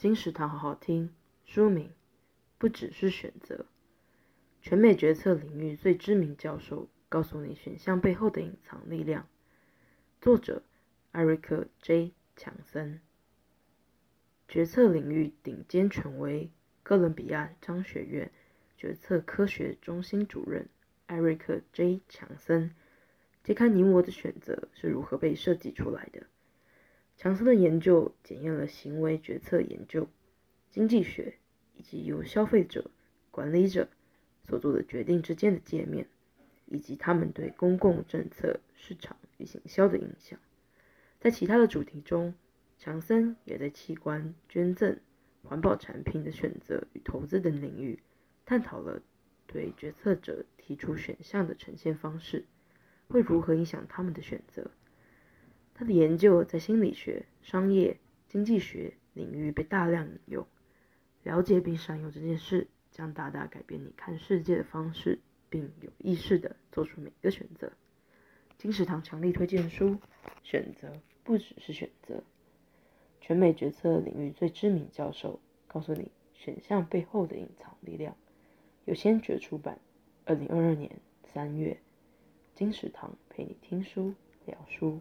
金石堂好好听，书名不只是选择。全美决策领域最知名教授告诉你选项背后的隐藏力量。作者艾瑞克 ·J· 强森，决策领域顶尖权威哥伦比亚商学院决策科学中心主任艾瑞克 ·J· 强森，揭开你我的选择是如何被设计出来的。强森的研究检验了行为决策研究、经济学以及由消费者、管理者所做的决定之间的界面，以及他们对公共政策、市场与行销的影响。在其他的主题中，强森也在器官捐赠、环保产品的选择与投资等领域，探讨了对决策者提出选项的呈现方式会如何影响他们的选择。他的研究在心理学、商业、经济学领域被大量引用。了解并善用这件事，将大大改变你看世界的方式，并有意识地做出每一个选择。金石堂强力推荐书：选择不只是选择。全美决策领域最知名教授告诉你选项背后的隐藏力量。由先觉出版，二零二二年三月。金石堂陪你听书聊书。